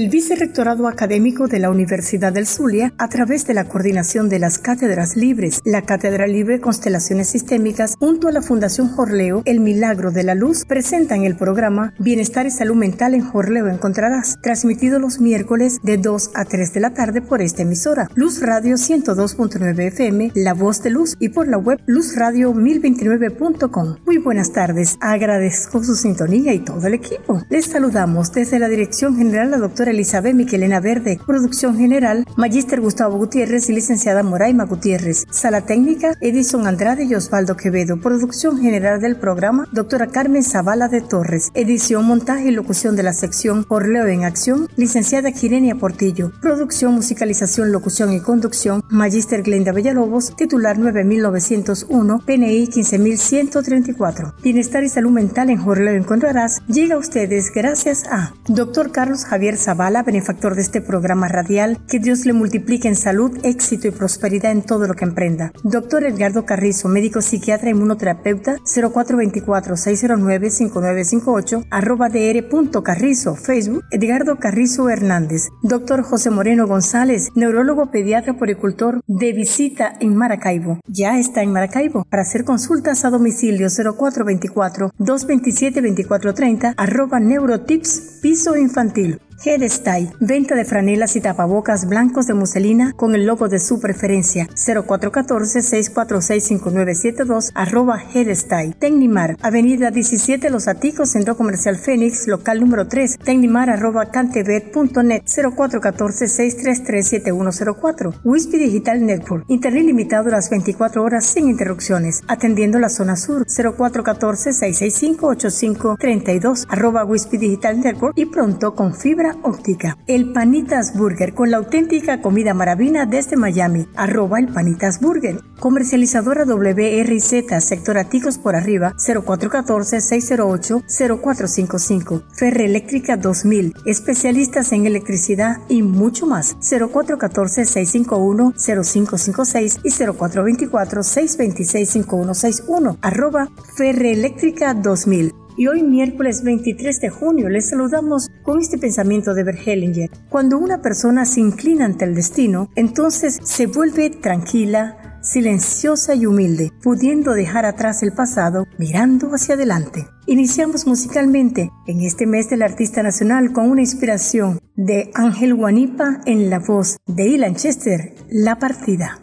el Vicerrectorado Académico de la Universidad del Zulia, a través de la coordinación de las cátedras libres, la Cátedra Libre Constelaciones Sistémicas, junto a la Fundación Jorleo, El Milagro de la Luz, presentan el programa Bienestar y Salud Mental en Jorleo Encontrarás, transmitido los miércoles de 2 a 3 de la tarde por esta emisora, Luz Radio 102.9 FM, La Voz de Luz, y por la web luzradio1029.com. Muy buenas tardes, agradezco su sintonía y todo el equipo. Les saludamos desde la Dirección General la doctora Elizabeth Miquelena Verde, Producción General, Magíster Gustavo Gutiérrez y licenciada Moraima Gutiérrez. Sala Técnica, Edison Andrade y Osvaldo Quevedo. Producción General del programa, doctora Carmen Zavala de Torres. Edición, montaje y locución de la sección Por Leo en Acción, licenciada Quirenia Portillo. Producción, musicalización, locución y conducción, Magíster Glenda Villalobos, titular 9901, PNI 15134. Bienestar y salud mental en Jorleo encontrarás. Llega a ustedes gracias a Dr. Carlos Javier Zavala, benefactor de este programa radial. Que Dios le multiplique en salud, éxito y prosperidad en todo lo que emprenda. Doctor Edgardo Carrizo, médico psiquiatra inmunoterapeuta, 0424-609-5958, arroba dr.carrizo, Facebook, Edgardo Carrizo Hernández. Doctor José Moreno González, neurólogo pediatra poricultor, de visita en Maracaibo. Ya está en Maracaibo. Para hacer consultas a domicilio 0424-227-2430, arroba neurotips, piso infantil. Headstyle, venta de franelas y tapabocas blancos de muselina con el logo de su preferencia. 0414-646-5972 arroba Headstyle. Tecnimar, avenida 17 Los Aticos, Centro Comercial Fénix, local número 3, tecnimar arroba cantebet.net 0414-633-7104. Wispy Digital Network, internet limitado las 24 horas sin interrupciones, atendiendo la zona sur. 0414-665-8532 arroba Digital Network y pronto con fibra óptica. El Panitas Burger con la auténtica comida maravina desde Miami. Arroba el Panitas Burger. Comercializadora WRZ, sector Aticos por arriba, 0414-608-0455. Ferre Eléctrica 2000. Especialistas en electricidad y mucho más. 0414-651-0556 y 0424-626-5161. Arroba Ferre Eléctrica 2000 y hoy miércoles 23 de junio les saludamos con este pensamiento de Bergelinger. Cuando una persona se inclina ante el destino, entonces se vuelve tranquila, silenciosa y humilde, pudiendo dejar atrás el pasado mirando hacia adelante. Iniciamos musicalmente en este mes del artista nacional con una inspiración de Ángel Guanipa en la voz de Ilan Chester, La Partida.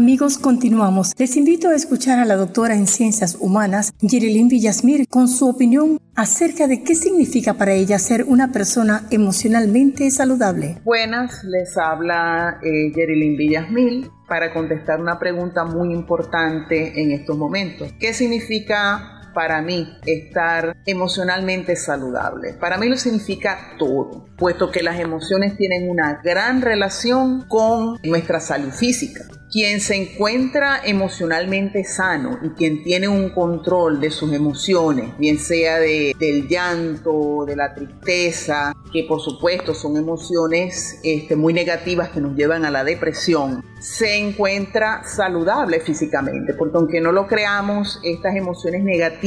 Amigos, continuamos. Les invito a escuchar a la doctora en Ciencias Humanas, Yerilyn Villasmir, con su opinión acerca de qué significa para ella ser una persona emocionalmente saludable. Buenas, les habla eh, Villasmil para contestar una pregunta muy importante en estos momentos. ¿Qué significa para mí estar emocionalmente saludable? Para mí lo significa todo, puesto que las emociones tienen una gran relación con nuestra salud física. Quien se encuentra emocionalmente sano y quien tiene un control de sus emociones, bien sea de, del llanto, de la tristeza, que por supuesto son emociones este, muy negativas que nos llevan a la depresión, se encuentra saludable físicamente, porque aunque no lo creamos, estas emociones negativas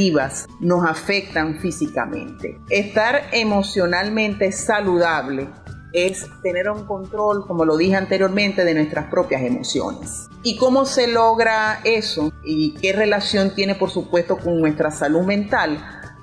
nos afectan físicamente. Estar emocionalmente saludable es tener un control, como lo dije anteriormente, de nuestras propias emociones. ¿Y cómo se logra eso? ¿Y qué relación tiene, por supuesto, con nuestra salud mental?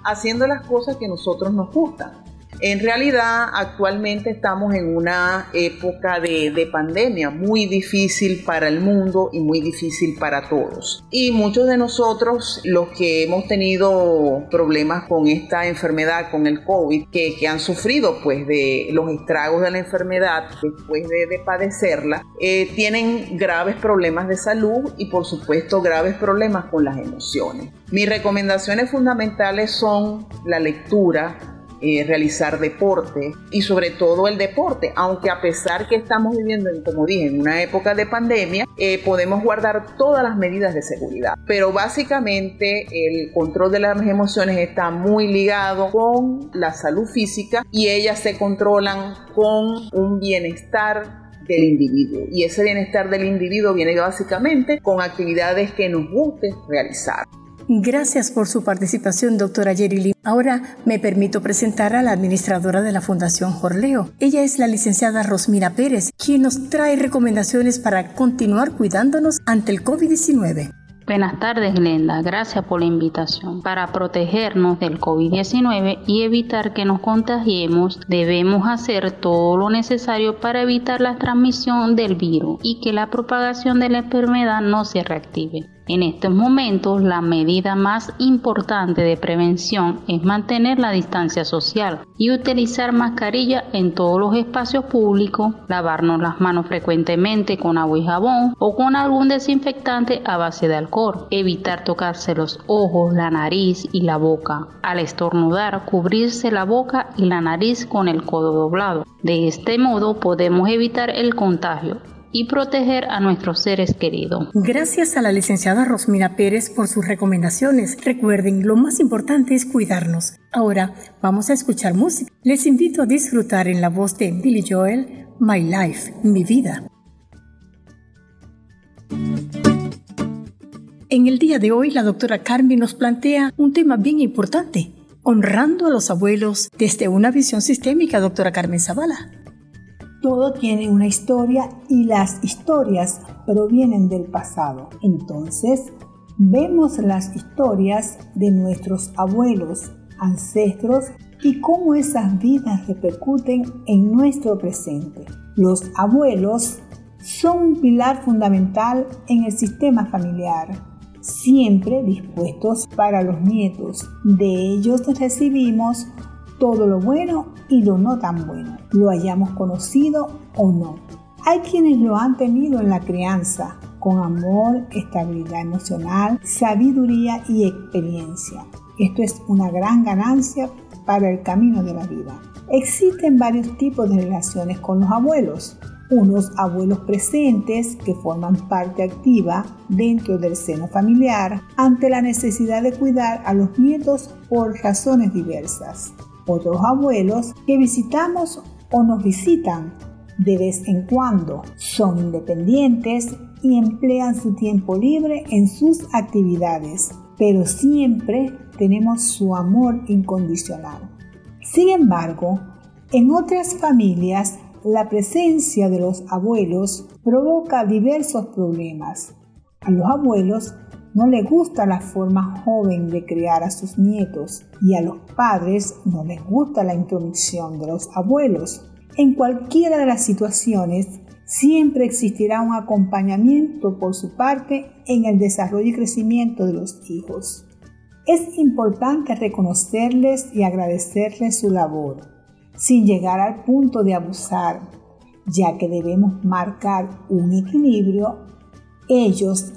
Haciendo las cosas que a nosotros nos gustan. En realidad, actualmente estamos en una época de, pandemia muy difícil para el mundo y muy difícil para todos. Y muchos de nosotros, los que hemos tenido problemas con esta enfermedad, con el COVID, que, han sufrido pues de los estragos de la enfermedad después de, padecerla, eh, tienen graves problemas de salud y por supuesto graves problemas con las emociones. Mis recomendaciones fundamentales son la lectura, eh, realizar deporte y sobre todo el deporte, aunque a pesar que estamos viviendo, como dije, en una época de pandemia, eh, podemos guardar todas las medidas de seguridad. Pero básicamente el control de las emociones está muy ligado con la salud física y ellas se controlan con un bienestar del individuo. Y ese bienestar del individuo viene básicamente con actividades que nos guste realizar. Gracias por su participación, doctora Yerili. Ahora me permito presentar a la administradora de la Fundación Jorleo. Ella es la licenciada Rosmira Pérez, quien nos trae recomendaciones para continuar cuidándonos ante el COVID-19. Buenas tardes, Glenda. Gracias por la invitación. Para protegernos del COVID-19 y evitar que nos contagiemos, debemos hacer todo lo necesario para evitar la transmisión del virus y que la propagación de la enfermedad no se reactive. En estos momentos, la medida más importante de prevención es mantener la distancia social y utilizar mascarilla en todos los espacios públicos, lavarnos las manos frecuentemente con agua y jabón o con algún desinfectante a base de alcohol, evitar tocarse los ojos, la nariz y la boca. Al estornudar, cubrirse la boca y la nariz con el codo doblado. De este modo podemos evitar el contagio y proteger a nuestros seres queridos. Gracias a la licenciada Rosmina Pérez por sus recomendaciones. Recuerden, lo más importante es cuidarnos. Ahora vamos a escuchar música. Les invito a disfrutar en la voz de Billy Joel, My Life, mi vida. En el día de hoy, la doctora Carmen nos plantea un tema bien importante, honrando a los abuelos desde una visión sistémica, doctora Carmen Zavala. Todo tiene una historia y las historias provienen del pasado. Entonces, vemos las historias de nuestros abuelos, ancestros y cómo esas vidas repercuten en nuestro presente. Los abuelos son un pilar fundamental en el sistema familiar, siempre dispuestos para los nietos. De ellos recibimos todo lo bueno y lo no tan bueno, lo hayamos conocido o no. Hay quienes lo han tenido en la crianza, con amor, estabilidad emocional, sabiduría y experiencia. Esto es una gran ganancia para el camino de la vida. Existen varios tipos de relaciones con los abuelos. Unos abuelos presentes que forman parte activa dentro del seno familiar ante la necesidad de cuidar a los nietos por razones diversas otros abuelos que visitamos o nos visitan de vez en cuando. Son independientes y emplean su tiempo libre en sus actividades, pero siempre tenemos su amor incondicional. Sin embargo, en otras familias, la presencia de los abuelos provoca diversos problemas. A los abuelos no le gusta la forma joven de criar a sus nietos y a los padres no les gusta la intromisión de los abuelos. En cualquiera de las situaciones, siempre existirá un acompañamiento por su parte en el desarrollo y crecimiento de los hijos. Es importante reconocerles y agradecerles su labor, sin llegar al punto de abusar, ya que debemos marcar un equilibrio. Ellos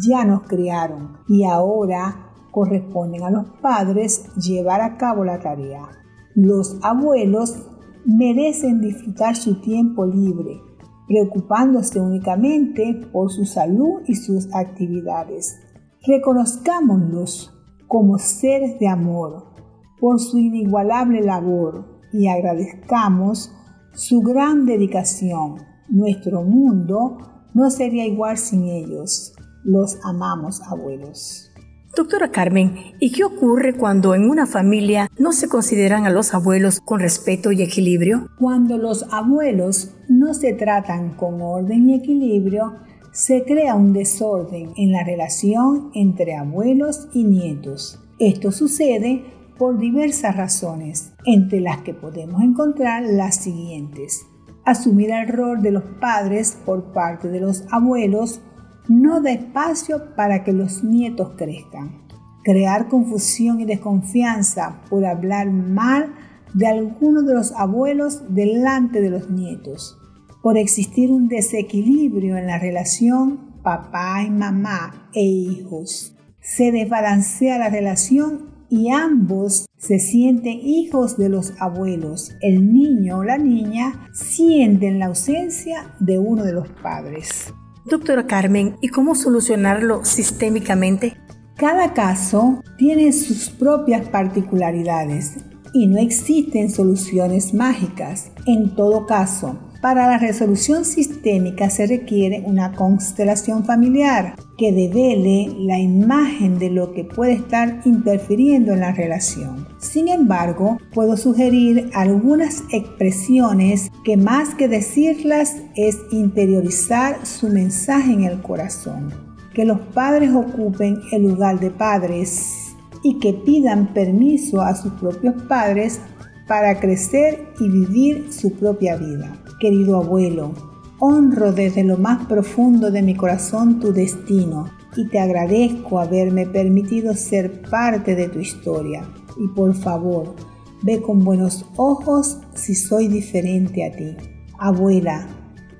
ya nos criaron y ahora corresponden a los padres llevar a cabo la tarea. Los abuelos merecen disfrutar su tiempo libre, preocupándose únicamente por su salud y sus actividades. Reconozcámoslos como seres de amor por su inigualable labor y agradezcamos su gran dedicación. Nuestro mundo no sería igual sin ellos. Los amamos, abuelos. Doctora Carmen, ¿y qué ocurre cuando en una familia no se consideran a los abuelos con respeto y equilibrio? Cuando los abuelos no se tratan con orden y equilibrio, se crea un desorden en la relación entre abuelos y nietos. Esto sucede por diversas razones, entre las que podemos encontrar las siguientes. Asumir el rol de los padres por parte de los abuelos no da espacio para que los nietos crezcan. Crear confusión y desconfianza por hablar mal de alguno de los abuelos delante de los nietos. Por existir un desequilibrio en la relación papá y mamá e hijos. Se desbalancea la relación y ambos se sienten hijos de los abuelos. El niño o la niña sienten la ausencia de uno de los padres. Doctora Carmen, ¿y cómo solucionarlo sistémicamente? Cada caso tiene sus propias particularidades y no existen soluciones mágicas. En todo caso, Para la resolución sistémica se requiere una constelación familiar que devele la imagen de lo que puede estar interfiriendo en la relación. Sin embargo, puedo sugerir algunas expresiones que más que decirlas es interiorizar su mensaje en el corazón. Que los padres ocupen el lugar de padres y que pidan permiso a sus propios padres para crecer y vivir su propia vida. Querido abuelo, honro desde lo más profundo de mi corazón tu destino y te agradezco haberme permitido ser parte de tu historia. Y por favor, ve con buenos ojos si soy diferente a ti. Abuela,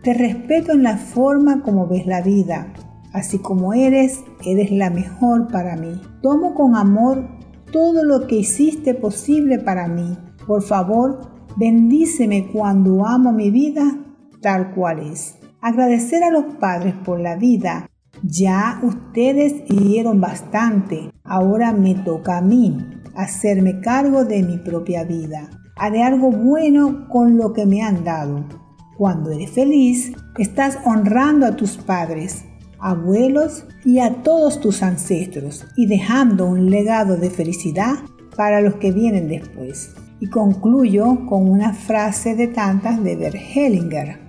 te respeto en la forma como ves la vida. Así como eres, eres la mejor para mí. Tomo con amor todo lo que hiciste posible para mí por favor, bendíceme cuando amo mi vida tal cual es. Agradecer a los padres por la vida. Ya ustedes dieron bastante. Ahora me toca a mí hacerme cargo de mi propia vida. Haré algo bueno con lo que me han dado. Cuando eres feliz, estás honrando a tus padres, abuelos y a todos tus ancestros y dejando un legado de felicidad para los que vienen después. Y concluyo con una frase de tantas de Bert Hellinger.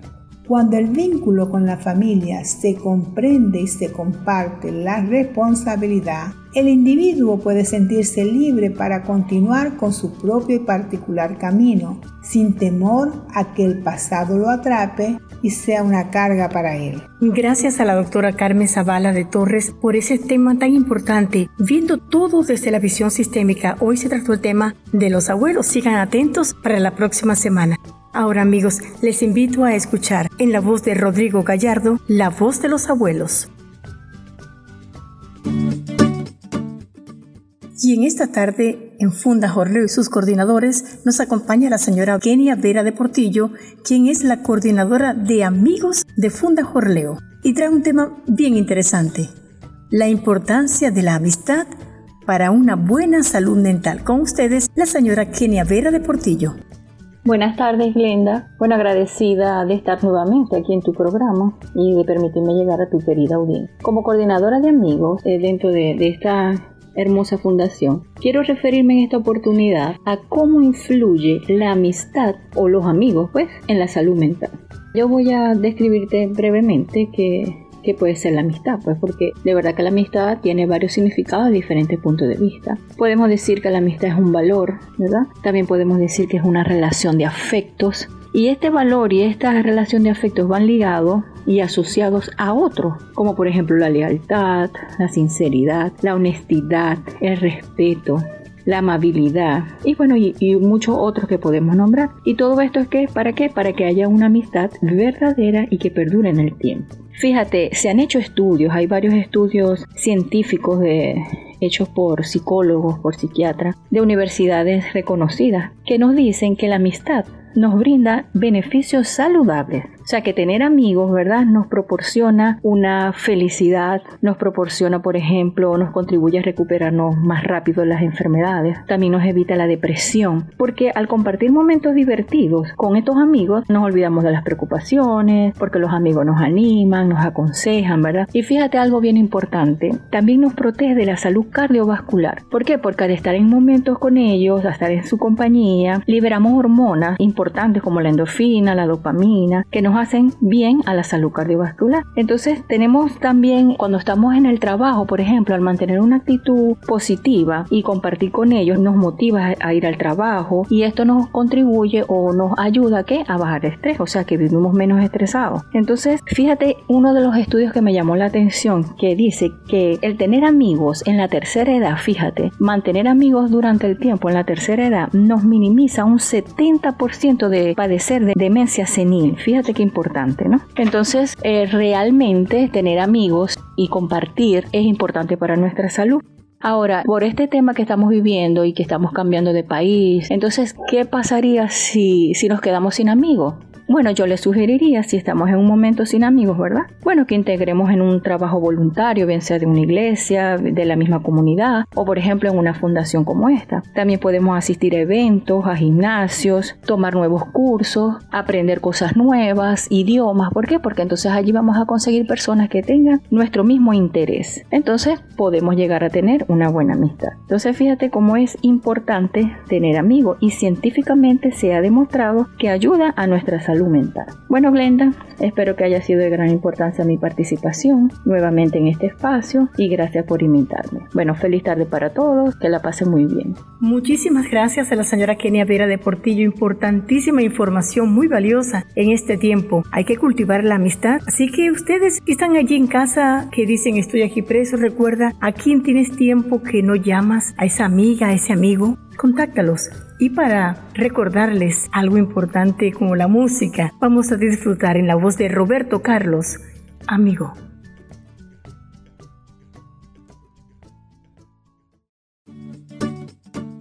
Cuando el vínculo con la familia se comprende y se comparte la responsabilidad, el individuo puede sentirse libre para continuar con su propio y particular camino, sin temor a que el pasado lo atrape y sea una carga para él. Gracias a la doctora Carmen Zavala de Torres por ese tema tan importante. Viendo todo desde la visión sistémica, hoy se trató el tema de los abuelos. Sigan atentos para la próxima semana. Ahora amigos, les invito a escuchar en la voz de Rodrigo Gallardo, La voz de los abuelos. Y en esta tarde, en Funda Jorleo y sus coordinadores, nos acompaña la señora Kenia Vera de Portillo, quien es la coordinadora de Amigos de Funda Jorleo, y trae un tema bien interesante, la importancia de la amistad para una buena salud mental. Con ustedes, la señora Kenia Vera de Portillo. Buenas tardes, Glenda. Bueno, agradecida de estar nuevamente aquí en tu programa y de permitirme llegar a tu querida audiencia. Como coordinadora de amigos eh, dentro de, de esta hermosa fundación, quiero referirme en esta oportunidad a cómo influye la amistad o los amigos, pues, en la salud mental. Yo voy a describirte brevemente que que puede ser la amistad, pues porque de verdad que la amistad tiene varios significados diferentes puntos de vista. Podemos decir que la amistad es un valor, ¿verdad? También podemos decir que es una relación de afectos. Y este valor y esta relación de afectos van ligados y asociados a otros, como por ejemplo la lealtad, la sinceridad, la honestidad, el respeto, la amabilidad y bueno, y, muchos otros que podemos nombrar. Y todo esto es que, ¿para qué? Para que haya una amistad verdadera y que perdure en el tiempo. Fíjate, se han hecho estudios, hay varios estudios científicos de, hechos por psicólogos, por psiquiatras, de universidades reconocidas, que nos dicen que la amistad nos brinda beneficios saludables o sea que tener amigos, ¿verdad? Nos proporciona una felicidad, nos proporciona, por ejemplo, nos contribuye a recuperarnos más rápido las enfermedades, también nos evita la depresión, porque al compartir momentos divertidos con estos amigos nos olvidamos de las preocupaciones, porque los amigos nos animan, nos aconsejan, ¿verdad? Y fíjate algo bien importante, también nos protege de la salud cardiovascular. ¿Por qué? Porque al estar en momentos con ellos, al estar en su compañía, liberamos hormonas importantes como la endorfina, la dopamina, que nos hacen bien a la salud cardiovascular. Entonces tenemos también cuando estamos en el trabajo, por ejemplo, al mantener una actitud positiva y compartir con ellos nos motiva a ir al trabajo y esto nos contribuye o nos ayuda a, a bajar el estrés, o sea que vivimos menos estresados. Entonces, fíjate uno de los estudios que me llamó la atención que dice que el tener amigos en la tercera edad, fíjate, mantener amigos durante el tiempo en la tercera edad nos minimiza un 70% de padecer de demencia senil. Fíjate que importante, ¿no? Entonces, eh, realmente tener amigos y compartir es importante para nuestra salud. Ahora, por este tema que estamos viviendo y que estamos cambiando de país, entonces, ¿qué pasaría si, si nos quedamos sin amigos? Bueno, yo le sugeriría, si estamos en un momento sin amigos, ¿verdad? Bueno, que integremos en un trabajo voluntario, bien sea de una iglesia, de la misma comunidad, o por ejemplo en una fundación como esta. También podemos asistir a eventos, a gimnasios, tomar nuevos cursos, aprender cosas nuevas, idiomas. ¿Por qué? Porque entonces allí vamos a conseguir personas que tengan nuestro mismo interés. Entonces podemos llegar a tener una buena amistad. Entonces fíjate cómo es importante tener amigos y científicamente se ha demostrado que ayuda a nuestra salud mental. Bueno, Glenda, espero que haya sido de gran importancia mi participación nuevamente en este espacio y gracias por invitarme. Bueno, feliz tarde para todos, que la pasen muy bien. Muchísimas gracias a la señora Kenia Vera de Portillo, importantísima información muy valiosa en este tiempo. Hay que cultivar la amistad, así que ustedes que están allí en casa, que dicen estoy aquí preso, recuerda a quién tienes tiempo que no llamas, a esa amiga, a ese amigo, contáctalos. Y para recordarles algo importante como la música, vamos a disfrutar en la voz de Roberto Carlos, amigo.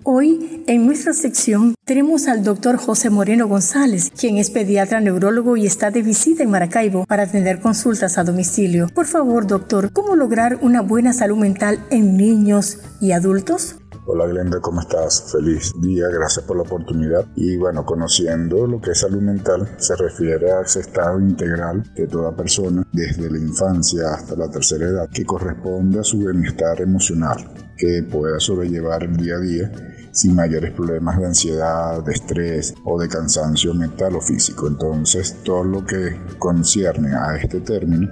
Hoy, en nuestra sección, tenemos al doctor José Moreno González, quien es pediatra neurólogo y está de visita en Maracaibo para atender consultas a domicilio. Por favor, doctor, ¿cómo lograr una buena salud mental en niños y adultos? Hola Glenda, ¿cómo estás? Feliz día, gracias por la oportunidad. Y bueno, conociendo lo que es salud mental, se refiere a ese estado integral de toda persona desde la infancia hasta la tercera edad que corresponde a su bienestar emocional, que pueda sobrellevar el día a día sin mayores problemas de ansiedad, de estrés o de cansancio mental o físico. Entonces, todo lo que concierne a este término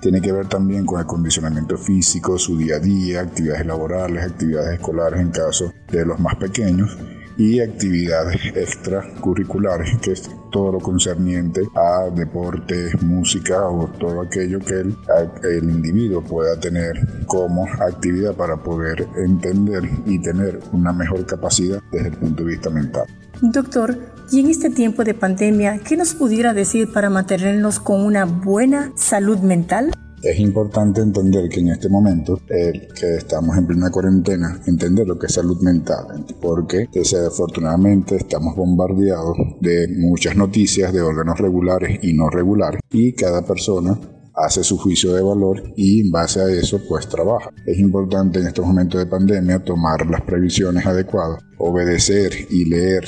tiene que ver también con el condicionamiento físico, su día a día, actividades laborales, actividades escolares en caso de los más pequeños y actividades extracurriculares, que es todo lo concerniente a deporte, música o todo aquello que el, el individuo pueda tener como actividad para poder entender y tener una mejor capacidad desde el punto de vista mental. Doctor, y en este tiempo de pandemia, ¿qué nos pudiera decir para mantenernos con una buena salud mental? Es importante entender que en este momento, eh, que estamos en plena cuarentena, entender lo que es salud mental, porque desafortunadamente estamos bombardeados de muchas noticias de órganos regulares y no regulares, y cada persona hace su juicio de valor y en base a eso pues trabaja. Es importante en estos momentos de pandemia tomar las previsiones adecuadas, obedecer y leer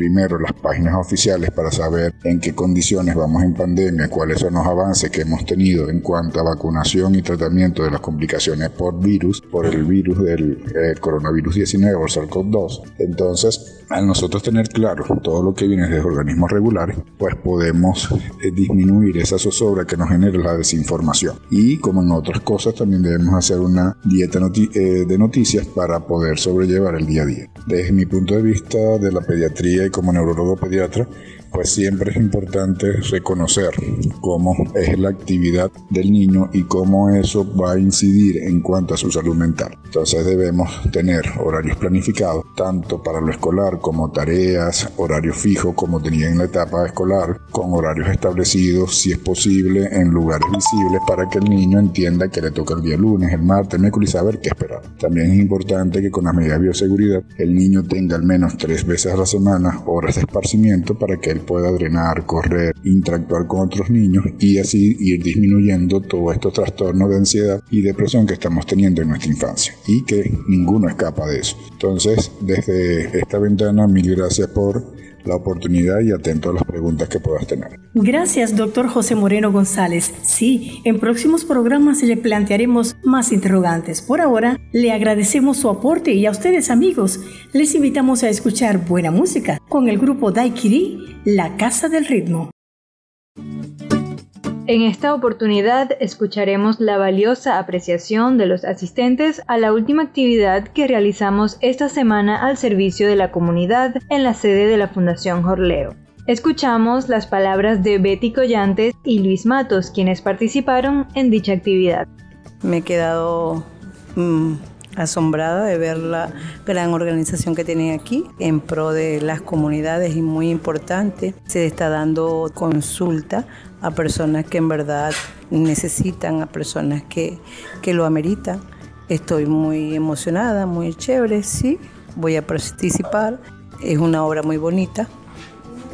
primero las páginas oficiales para saber en qué condiciones vamos en pandemia, cuáles son los avances que hemos tenido en cuanto a vacunación y tratamiento de las complicaciones por virus, por el virus del eh, coronavirus 19 o SARS-CoV-2. Entonces, al nosotros tener claro todo lo que viene de organismos regulares, pues podemos eh, disminuir esa zozobra que nos genera la desinformación. Y como en otras cosas, también debemos hacer una dieta eh, de noticias para poder sobrellevar el día a día. Desde mi punto de vista de la pediatría como neurólogo pediatra pues siempre es importante reconocer cómo es la actividad del niño y cómo eso va a incidir en cuanto a su salud mental. Entonces debemos tener horarios planificados, tanto para lo escolar como tareas, horario fijo como tenía en la etapa escolar, con horarios establecidos, si es posible, en lugares visibles para que el niño entienda que le toca el día lunes, el martes, el miércoles y saber qué esperar. También es importante que con las medidas de bioseguridad el niño tenga al menos tres veces a la semana horas de esparcimiento para que él pueda drenar, correr, interactuar con otros niños y así ir disminuyendo todos estos trastornos de ansiedad y depresión que estamos teniendo en nuestra infancia y que ninguno escapa de eso. Entonces, desde esta ventana, mil gracias por la oportunidad y atento a las preguntas que puedas tener. Gracias, doctor José Moreno González. Sí, en próximos programas le plantearemos más interrogantes. Por ahora, le agradecemos su aporte y a ustedes, amigos, les invitamos a escuchar buena música con el grupo Daikiri la Casa del Ritmo. En esta oportunidad escucharemos la valiosa apreciación de los asistentes a la última actividad que realizamos esta semana al servicio de la comunidad en la sede de la Fundación Jorleo. Escuchamos las palabras de Betty Collantes y Luis Matos, quienes participaron en dicha actividad. Me he quedado mm, asombrada de ver la gran organización que tienen aquí en pro de las comunidades y muy importante. Se está dando consulta a personas que en verdad necesitan, a personas que, que lo ameritan. Estoy muy emocionada, muy chévere, sí, voy a participar. Es una obra muy bonita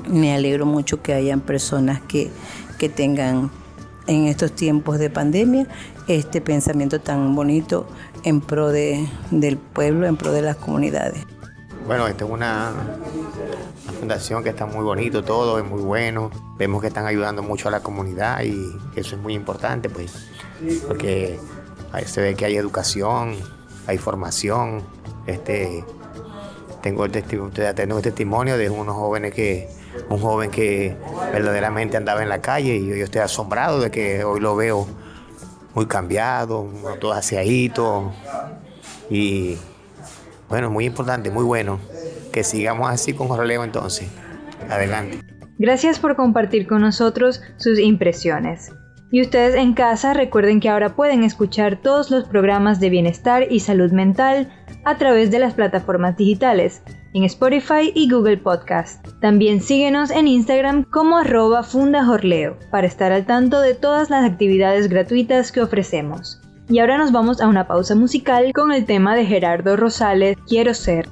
me alegro mucho que hayan personas que, que tengan en estos tiempos de pandemia este pensamiento tan bonito en pro de, del pueblo, en pro de las comunidades. Bueno, esta es una, fundación que está muy bonito todo, es muy bueno. Vemos que están ayudando mucho a la comunidad y eso es muy importante, pues, porque se ve que hay educación, hay formación. Este, tengo el testimonio, tengo el testimonio de unos jóvenes que, un joven que verdaderamente andaba en la calle y yo estoy asombrado de que hoy lo veo muy cambiado, todo aseadito y bueno, muy importante, muy bueno que sigamos así con Jorleo entonces. Adelante. Gracias por compartir con nosotros sus impresiones. Y ustedes en casa recuerden que ahora pueden escuchar todos los programas de bienestar y salud mental a través de las plataformas digitales, en Spotify y Google Podcast. También síguenos en Instagram como arroba fundajorleo para estar al tanto de todas las actividades gratuitas que ofrecemos. Y ahora nos vamos a una pausa musical con el tema de Gerardo Rosales, Quiero ser.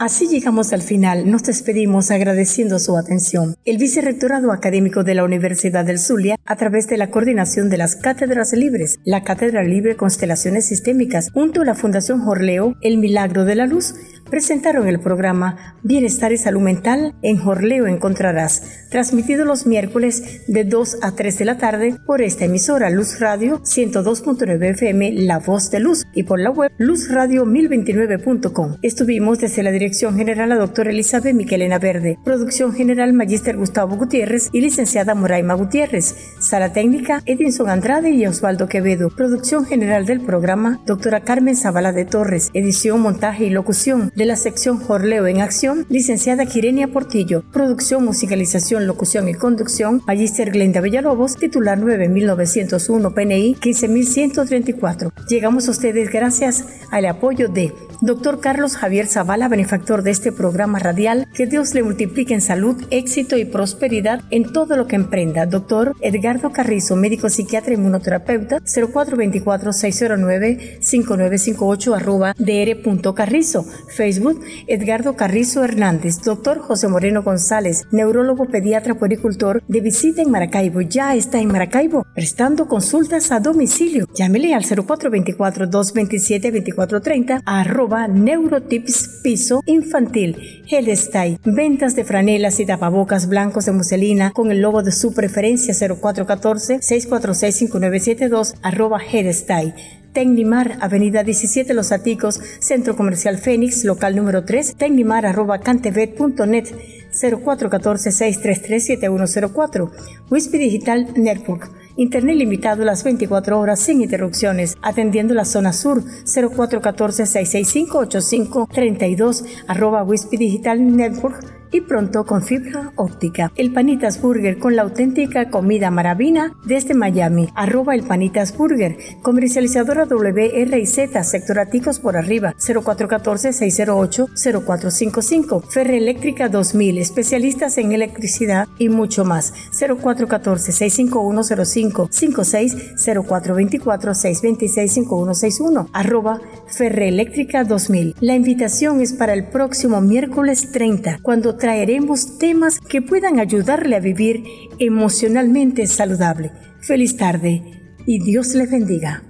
Así llegamos al final. Nos despedimos agradeciendo su atención. El vicerrectorado académico de la Universidad del Zulia, a través de la coordinación de las cátedras libres, la Cátedra Libre Constelaciones Sistémicas, junto a la Fundación Jorleo, El Milagro de la Luz, presentaron el programa Bienestar y Salud Mental en Jorleo Encontrarás, transmitido los miércoles de 2 a 3 de la tarde por esta emisora Luz Radio 102.9 FM La Voz de Luz y por la web luzradio1029.com. Estuvimos desde la Dirección General la doctora Elizabeth Miquelena Verde, Producción General Magister Gustavo Gutiérrez y licenciada Moraima Gutiérrez, Sala Técnica Edinson Andrade y Osvaldo Quevedo, Producción General del programa doctora Carmen Zavala de Torres, edición, montaje y locución de la sección Jorleo en Acción, licenciada Quirenia Portillo, producción, musicalización, locución y conducción, Magister Glenda Villalobos, titular 9901 PNI 15134. Llegamos a ustedes gracias al apoyo de Doctor Carlos Javier Zavala, benefactor de este programa radial, que Dios le multiplique en salud, éxito y prosperidad en todo lo que emprenda. Doctor Edgardo Carrizo, médico psiquiatra y inmunoterapeuta, 0424-609-5958 arroba dr.carrizo. Facebook, Edgardo Carrizo Hernández. Doctor José Moreno González, neurólogo pediatra puericultor de visita en Maracaibo. Ya está en Maracaibo, prestando consultas a domicilio. Llámele al 0424-227-2430 arroba Neurotips Piso Infantil, Helestay, ventas de franelas y tapabocas blancos de muselina con el logo de su preferencia 0414-646-5972 arroba Helestay. Tecnimar, Avenida 17 Los Aticos, Centro Comercial Fénix, local número 3, tecnimar arroba cantevet.net 0414-633-7104, Wispy Digital Network Internet limitado las 24 horas sin interrupciones, atendiendo la zona sur 0414-665-8532, arroba Wispy Digital Network y pronto con fibra óptica. El Panitas Burger con la auténtica comida maravina desde Miami. Arroba el Panitas Burger. Comercializadora WRZ, sector Aticos por arriba. 0414-608-0455. Ferre Eléctrica 2000. Especialistas en electricidad y mucho más. 0414-6510556. 0424-626-5161. Arroba Ferre Eléctrica 2000. La invitación es para el próximo miércoles 30, cuando traeremos temas que puedan ayudarle a vivir emocionalmente saludable. Feliz tarde y Dios le bendiga.